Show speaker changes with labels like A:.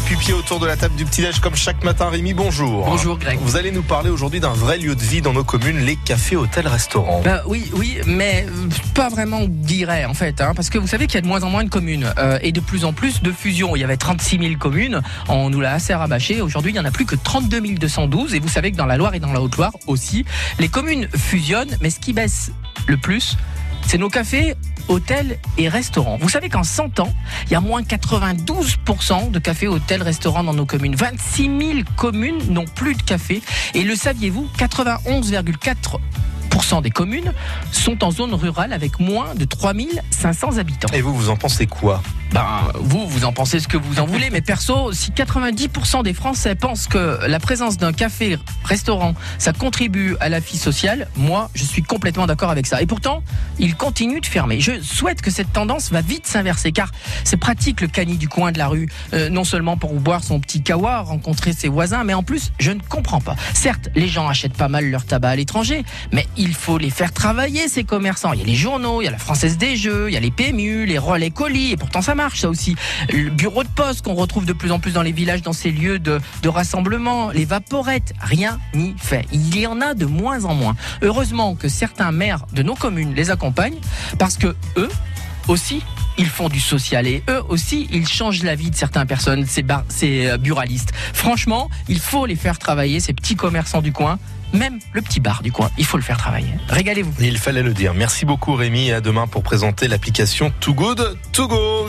A: Rémi Pupier autour de la table du petit-déj comme chaque matin. Rémi, bonjour.
B: Bonjour Greg.
A: Vous allez nous parler aujourd'hui d'un vrai lieu de vie dans nos communes, les cafés, hôtels, restaurants.
B: Bah oui, oui, mais euh, pas vraiment dirait en fait, hein, parce que vous savez qu'il y a de moins en moins de communes euh, et de plus en plus de fusions. Il y avait 36 000 communes, on nous l'a assez rabâché. Aujourd'hui, il n'y en a plus que 32 212 et vous savez que dans la Loire et dans la Haute-Loire aussi, les communes fusionnent, mais ce qui baisse le plus, c'est nos cafés, hôtels et restaurants. Vous savez qu'en 100 ans, il y a moins 92% de cafés, hôtels, restaurants dans nos communes. 26 000 communes n'ont plus de café. Et le saviez-vous 91,4% des communes sont en zone rurale avec moins de 3500 habitants.
A: Et vous, vous en pensez quoi?
B: Ben, vous, vous en pensez ce que vous en voulez, mais perso, si 90% des Français pensent que la présence d'un café, restaurant, ça contribue à la vie sociale, moi, je suis complètement d'accord avec ça. Et pourtant, ils continuent de fermer. Je souhaite que cette tendance va vite s'inverser, car c'est pratique le cani du coin de la rue, euh, non seulement pour boire son petit kawa, rencontrer ses voisins, mais en plus, je ne comprends pas. Certes, les gens achètent pas mal leur tabac à l'étranger, mais il faut les faire travailler, ces commerçants. Il y a les journaux, il y a la Française des Jeux, il y a les PMU, les relais colis, et pourtant ça marche, ça aussi. Le bureau de poste qu'on retrouve de plus en plus dans les villages, dans ces lieux de, de rassemblement, les vaporettes, rien n'y fait. Il y en a de moins en moins. Heureusement que certains maires de nos communes les accompagnent, parce que eux aussi, ils font du social et eux aussi, ils changent la vie de certaines personnes, ces, euh, buralistes. Franchement, il faut les faire travailler, ces petits commerçants du coin, même le petit bar du coin, il faut le faire travailler. Régalez-vous.
A: Il fallait le dire. Merci beaucoup Rémi et à demain pour présenter l'application Too Good To Go.